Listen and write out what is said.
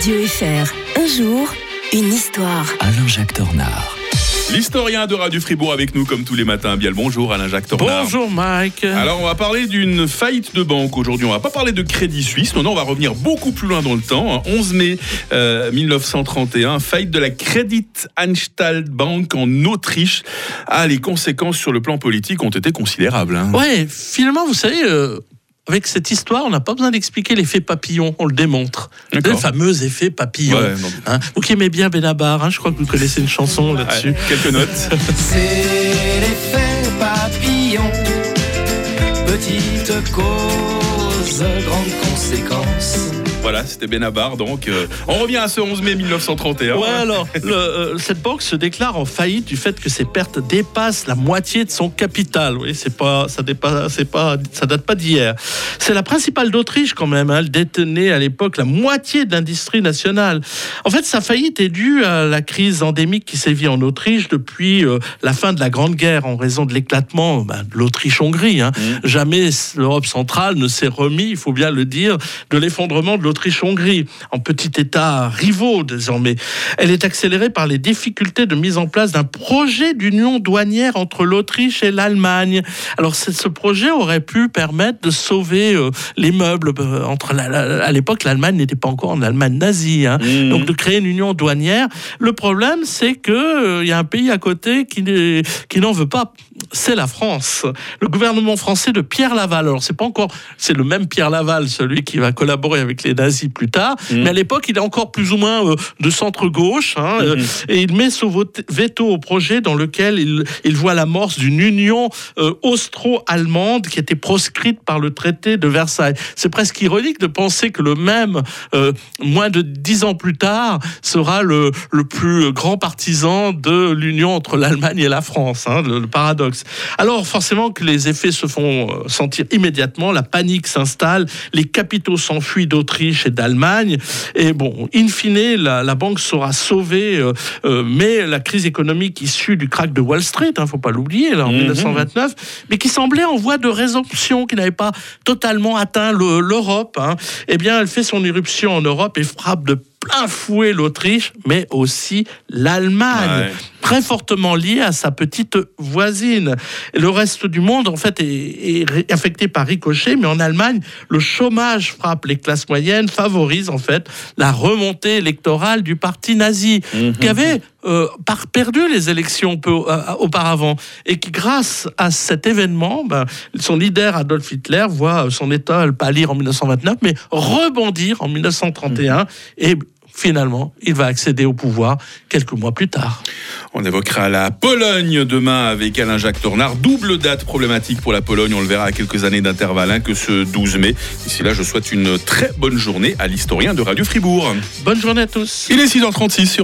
Radio FR. Un jour, une histoire. Alain-Jacques Tornard. L'historien de Radio Fribourg avec nous comme tous les matins. Bien le bonjour Alain-Jacques Tornard. Bonjour Mike. Alors on va parler d'une faillite de banque aujourd'hui. On va pas parler de Crédit Suisse. Non, non, on va revenir beaucoup plus loin dans le temps. 11 mai 1931, faillite de la Credit Anstalt Bank en Autriche. Ah, les conséquences sur le plan politique ont été considérables. Hein. Ouais, finalement, vous savez, euh, avec cette histoire, on n'a pas besoin d'expliquer l'effet papillon, on le démontre. Le fameux effet papillon. Ouais. Hein, vous qui aimez bien Benabar, hein, je crois que vous connaissez une chanson là-dessus. Ouais, quelques notes. C'est l'effet papillon. Petite cause, grande conséquence. Voilà, c'était Benabar. Donc euh, on revient à ce 11 mai 1931. Ouais, alors, le, euh, cette banque se déclare en faillite du fait que ses pertes dépassent la moitié de son capital. Oui, c'est pas, ça dépasse, c'est pas, ça date pas d'hier. C'est la principale d'Autriche quand même. hein. Elle détenait à l'époque la moitié de l'industrie nationale. En fait, sa faillite est due à la crise endémique qui sévit en Autriche depuis euh, la fin de la Grande Guerre en raison de l'éclatement ben, de l'Autriche-Hongrie. hein. Jamais l'Europe centrale ne s'est remis, il faut bien le dire, de l'effondrement de l'Autriche-Hongrie, en petit État rivaux désormais. Elle est accélérée par les difficultés de mise en place d'un projet d'union douanière entre l'Autriche et l'Allemagne. Alors ce projet aurait pu permettre de sauver euh, les meubles. euh, entre la- la- à l'époque, l'Allemagne n'était pas encore en Allemagne nazie, hein. Mhm. donc de créer une union douanière. Le problème, c'est que euh, il y a un pays à côté qui, qui n'en veut pas. C'est la France. Le gouvernement français de Pierre Laval. Alors c'est pas encore, c'est le même Pierre Laval, celui qui va collaborer avec les nazis plus tard. Mhm. Mais à l'époque, il est encore plus ou moins euh, de centre gauche, hein, euh, Mhm. et il met son veto au projet dans lequel il, il voit l'amorce d'une union euh, austro-allemande qui était proscrite par le traité de Versailles. C'est presque ironique de penser que le même, euh, moins de dix ans plus tard, sera le, le plus grand partisan de l'union entre l'Allemagne et la France. hein, le, le paradoxe. Alors forcément que les effets se font euh, sentir immédiatement, la panique s'installe, les capitaux s'enfuient d'Autriche et d'Allemagne, et bon, in fine, la, la banque sera sauvée, euh, euh, mais la crise économique issue du crack de Wall Street, il ne faut pas l'oublier, là, en Mhm. 1929, mais qui semblait en voie de résorption, qui n'avait pas totalement atteint le- l'Europe, hein, eh bien, elle fait son irruption en Europe et frappe de plein fouet l'Autriche, mais aussi l'Allemagne Ouais. très fortement lié à sa petite voisine. Le reste du monde, en fait, est, affecté par ricochet, mais en Allemagne, le chômage frappe les classes moyennes, favorise en fait la remontée électorale du parti nazi, qui avait euh, par- perdu les élections peu, euh, auparavant, et qui, grâce à cet événement, ben, son leader Adolf Hitler voit son état pâlir en 1929, mais rebondir en 1931, et finalement, il va accéder au pouvoir quelques mois plus tard. On évoquera la Pologne demain avec Alain-Jacques Tornard. Double date problématique pour la Pologne. On le verra à quelques années d'intervalle hein, que ce 12 mai. D'ici là, je souhaite une très bonne journée à l'historien de Radio Fribourg. Bonne journée à tous. Il est 6h36 sur